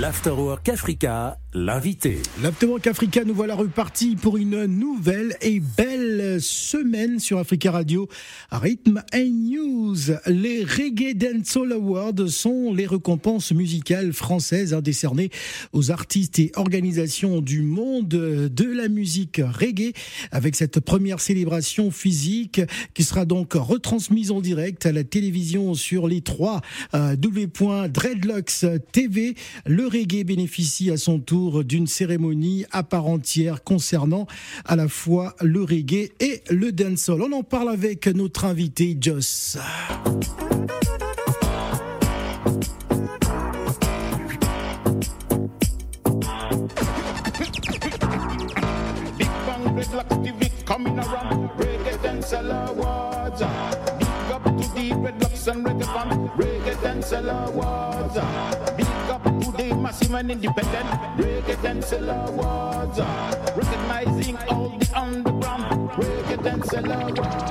L'Afterwork Africa, l'invité. L'Afterwork Africa, nous voilà repartis pour une nouvelle et belle semaine sur Africa Radio. Rhythm and News. Les Reggae Dancehall Awards sont les récompenses musicales françaises décernées aux artistes et organisations du monde de la musique reggae avec cette première célébration physique qui sera donc retransmise en direct à la télévision sur les trois euh, W.Dreadlocks TV. Le reggae bénéficie à son tour d'une cérémonie à part entière concernant à la fois le reggae et le dancehall. On en parle avec notre invité Joss. And independent. Reggae Dancehall Awards. Uh, recognizing all the underground. Reggae Dancehall Awards.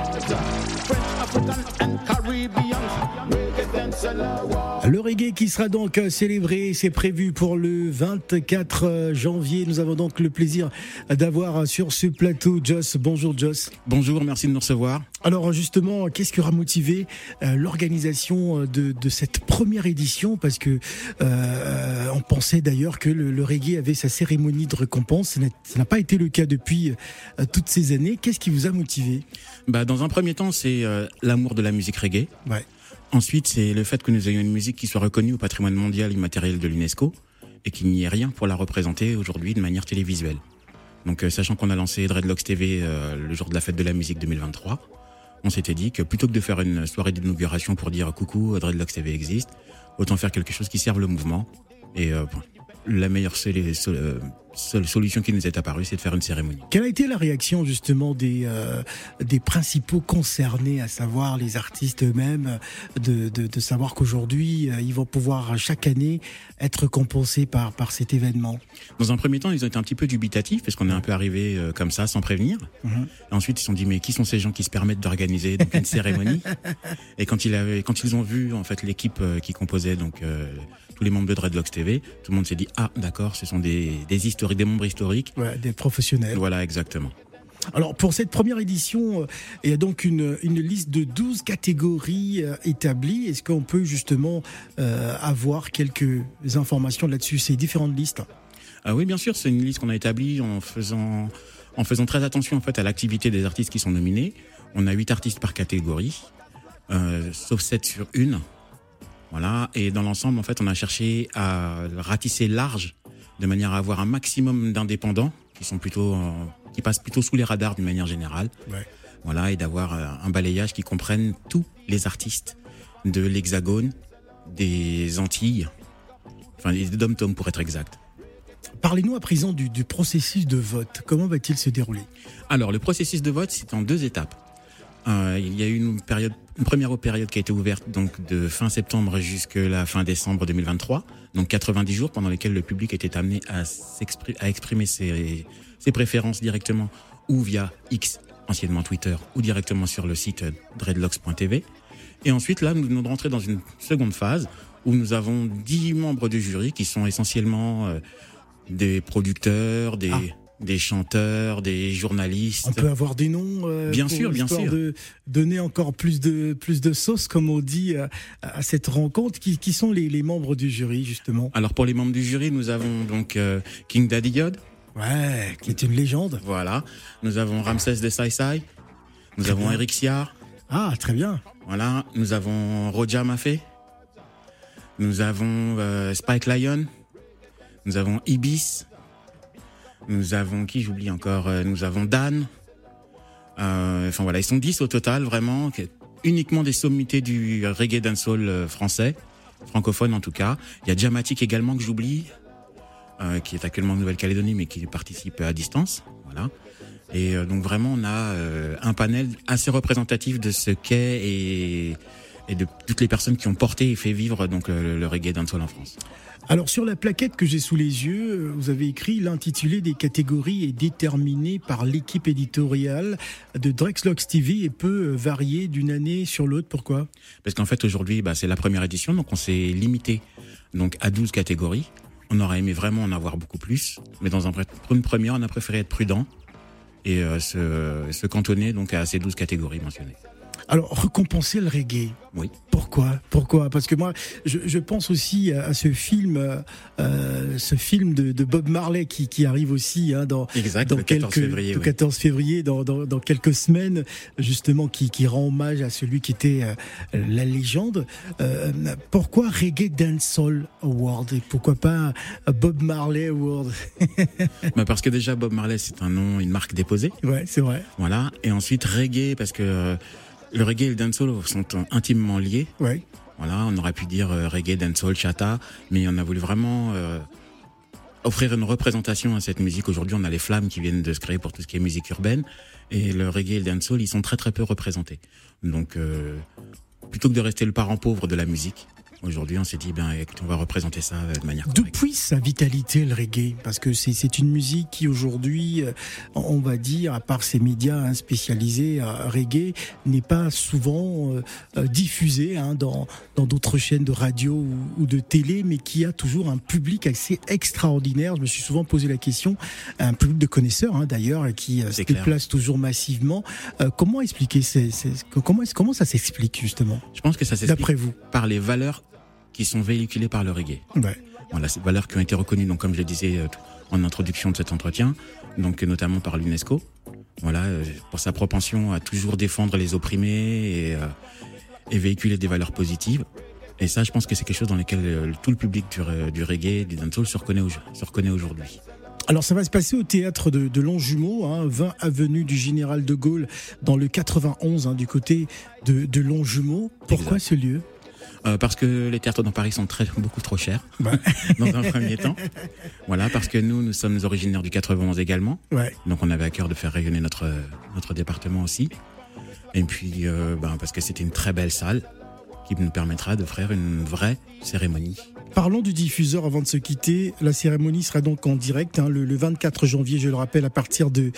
Le reggae qui sera donc célébré, c'est prévu pour le 24 janvier. Nous avons donc le plaisir d'avoir sur ce plateau Joss. Bonjour Joss. Bonjour, merci de nous recevoir. Alors justement, qu'est-ce qui aura motivé euh, l'organisation de, de, cette première édition? Parce que euh, on pensait d'ailleurs que le, le, reggae avait sa cérémonie de récompense. Ça n'a pas été le cas depuis euh, toutes ces années. Qu'est-ce qui vous a motivé? Bah, Dans un premier temps, c'est euh, l'amour de la musique reggae. Ouais. Ensuite, c'est le fait que nous ayons une musique qui soit reconnue au patrimoine mondial immatériel de l'UNESCO et qu'il n'y ait rien pour la représenter aujourd'hui de manière télévisuelle. Donc, euh, sachant qu'on a lancé Dreadlocks TV euh, le jour de la fête de la musique 2023, on s'était dit que plutôt que de faire une soirée d'inauguration pour dire coucou, Dreadlocks TV existe, autant faire quelque chose qui serve le mouvement. Et euh, la meilleure seule solution qui nous est apparue, c'est de faire une cérémonie. Quelle a été la réaction justement des, euh, des principaux concernés, à savoir les artistes eux-mêmes, de, de, de savoir qu'aujourd'hui, euh, ils vont pouvoir chaque année être compensés par, par cet événement? Dans un premier temps, ils ont été un petit peu dubitatifs, parce qu'on est un peu arrivé euh, comme ça, sans prévenir. Mhm. Et ensuite, ils se sont dit, mais qui sont ces gens qui se permettent d'organiser donc, une cérémonie? Et quand, il avait, quand ils ont vu en fait l'équipe euh, qui composait donc euh, tous les membres de Dreadlocks TV, tout le monde s'est dit, ah d'accord, ce sont des, des historiques, des membres historiques. Ouais, des professionnels. Voilà, exactement. Alors pour cette première édition, euh, il y a donc une, une liste de 12 catégories euh, établies. Est-ce qu'on peut justement euh, avoir quelques informations là-dessus, ces différentes listes? Ah oui, bien sûr, c'est une liste qu'on a établie en faisant, en faisant très attention en fait à l'activité des artistes qui sont nominés. On a 8 artistes par catégorie, euh, sauf 7 sur une. Voilà, et dans l'ensemble, en fait, on a cherché à ratisser large de manière à avoir un maximum d'indépendants qui sont plutôt euh, qui passent plutôt sous les radars d'une manière générale. Ouais. Voilà, et d'avoir euh, un balayage qui comprenne tous les artistes de l'Hexagone, des Antilles, enfin des dom-tom pour être exact. Parlez-nous à présent du, du processus de vote. Comment va-t-il se dérouler? Alors, le processus de vote, c'est en deux étapes. Euh, il y a eu une période, une première période qui a été ouverte donc de fin septembre jusqu'à la fin décembre 2023, donc 90 jours pendant lesquels le public était amené à, s'exprimer, à exprimer ses, ses préférences directement ou via X, anciennement Twitter, ou directement sur le site dreadlocks.tv. Et ensuite, là, nous venons de rentrer dans une seconde phase où nous avons 10 membres du jury qui sont essentiellement euh, des producteurs, des, Ah. Des chanteurs, des journalistes. On peut avoir des noms euh, Bien pour sûr, bien sûr. de donner encore plus de plus de sauce, comme on dit, à cette rencontre. Qui, qui sont les, les membres du jury justement Alors pour les membres du jury, nous avons donc euh, King Daddy Yod, Ouais, qui est une légende. voilà. Nous avons Ramsès de Sai. Nous Très avons bien. Eric Siar, Ah, très bien. voilà. Nous avons Roja Mafé. Nous avons euh, Spike Lion. Nous avons Ibis. Nous avons qui j'oublie encore Euh, Nous avons Dan. Euh, Enfin voilà, ils sont 10 au total vraiment, uniquement des sommités du reggae dancehall euh, français, francophone en tout cas. Il y a Jamatic également que j'oublie, euh, qui est actuellement en Nouvelle-Calédonie mais qui participe à distance. Voilà. Et euh, donc vraiment on a euh, un panel assez représentatif de ce qu'est et, et de toutes les personnes qui ont porté et fait vivre donc le, le reggae dancehall en France. Alors sur la plaquette que j'ai sous les yeux, euh, vous avez écrit l'intitulé des catégories est déterminé par l'équipe éditoriale de Drexlocks TV et peut euh, varier d'une année sur l'autre. Pourquoi? Parce qu'en fait aujourd'hui bah, c'est la première édition donc on s'est limité donc à 12 catégories. On aurait aimé vraiment en avoir beaucoup plus, mais dans un, une première, on a préféré être prudent et euh, se, se cantonner donc à ces 12 catégories mentionnées. Alors, récompenser le reggae. Oui. Pourquoi? Pourquoi? Parce que moi, je, je, pense aussi à, ce film, euh, ce film de, de, Bob Marley qui, qui arrive aussi hein, dans, exact, dans le quelques, 14 février, le oui. 14 février dans, dans, dans, quelques semaines, justement, qui, qui rend hommage à celui qui était euh, la légende. Euh, pourquoi Reggae Dancehall Award et pourquoi pas Bob Marley Award? Bah Parce que déjà, Bob Marley, c'est un nom, une marque déposée. Ouais, c'est vrai. Voilà. Et ensuite, reggae, parce que euh, le reggae et le dancehall sont intimement liés. Ouais. Voilà, on aurait pu dire euh, reggae, dancehall, chata, mais on a voulu vraiment euh, offrir une représentation à cette musique. Aujourd'hui, on a les flammes qui viennent de se créer pour tout ce qui est musique urbaine, et le reggae et le dancehall, ils sont très très peu représentés. Donc, euh, plutôt que de rester le parent pauvre de la musique, Aujourd'hui, on s'est dit, ben, on va représenter ça de manière correcte. Depuis sa vitalité, le reggae, parce que c'est une musique qui aujourd'hui, on va dire, à part ces médias hein, spécialisés, euh, reggae n'est pas souvent euh, diffusée hein, dans dans d'autres chaînes de radio ou, ou, de télé, mais qui a toujours un public assez extraordinaire. Je me suis souvent posé la question, un public de connaisseurs hein, d'ailleurs, qui euh, se clair. déplace toujours massivement. Euh, comment expliquer ces, ces, comment comment ça s'explique justement? Je pense que ça s'explique d'après vous par les valeurs qui sont véhiculées par le reggae. Ouais. Voilà, ces valeurs qui ont été reconnues, donc comme je le disais en introduction de cet entretien, donc notamment par l'UNESCO. Voilà, euh, pour sa propension à toujours défendre les opprimés et, euh, et véhiculer des valeurs positives. Et ça, je pense que c'est quelque chose dans lequel euh, tout le public du, du reggae, du dancehall se reconnaît, se reconnaît aujourd'hui. Alors ça va se passer au théâtre de, de Longjumeau, hein, 20 avenue du Général de Gaulle, dans le 91, hein, du côté de, de Longjumeau. Pourquoi exact. ce lieu? Euh, parce que les théâtres dans Paris sont très beaucoup trop chers ouais. dans un premier temps. Voilà, parce que nous, nous sommes originaires du 91 également. Ouais. Donc on avait à cœur de faire rayonner notre notre département aussi. Et puis, euh, ben, parce que c'était une très belle salle qui nous permettra de faire une vraie cérémonie. Parlons du diffuseur avant de se quitter. La cérémonie sera donc en direct hein, le, le, 24 janvier, je le rappelle, à partir de,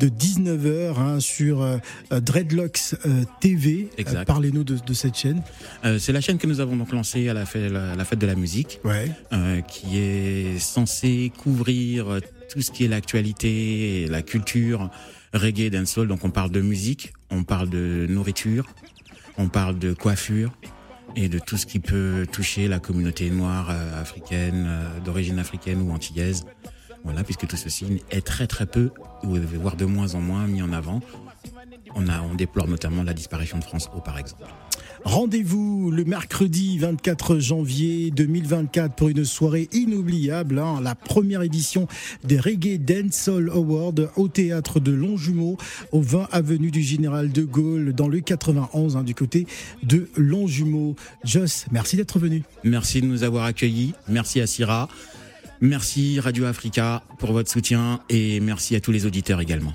de 19h hein, sur euh, Dreadlocks euh, TV. Parlez-nous de, de, cette chaîne. Euh, C'est la chaîne que nous avons donc lancée à la fête, la, la fête de la musique, ouais. Euh, qui est censée couvrir tout ce qui est l'actualité, la culture, reggae, dancehall. Donc on parle de musique, on parle de nourriture, on parle de coiffure et de tout ce qui peut toucher la communauté noire euh, africaine, euh, d'origine africaine ou antillaise. Voilà, puisque tout ceci est très très peu, voire de moins en moins mis en avant. On, a, on déplore notamment la disparition de France O, par exemple. Rendez-vous le mercredi 24 janvier 2024 pour une soirée inoubliable, hein, la première édition des Reggae Dancehall Awards au théâtre de Longjumeau, au 20 avenue du Général de Gaulle, dans le 91, hein, du côté de Longjumeau. Joss, merci d'être venu. Merci de nous avoir accueillis. Merci à Syrah. Merci Radio Africa pour votre soutien et merci à tous les auditeurs également.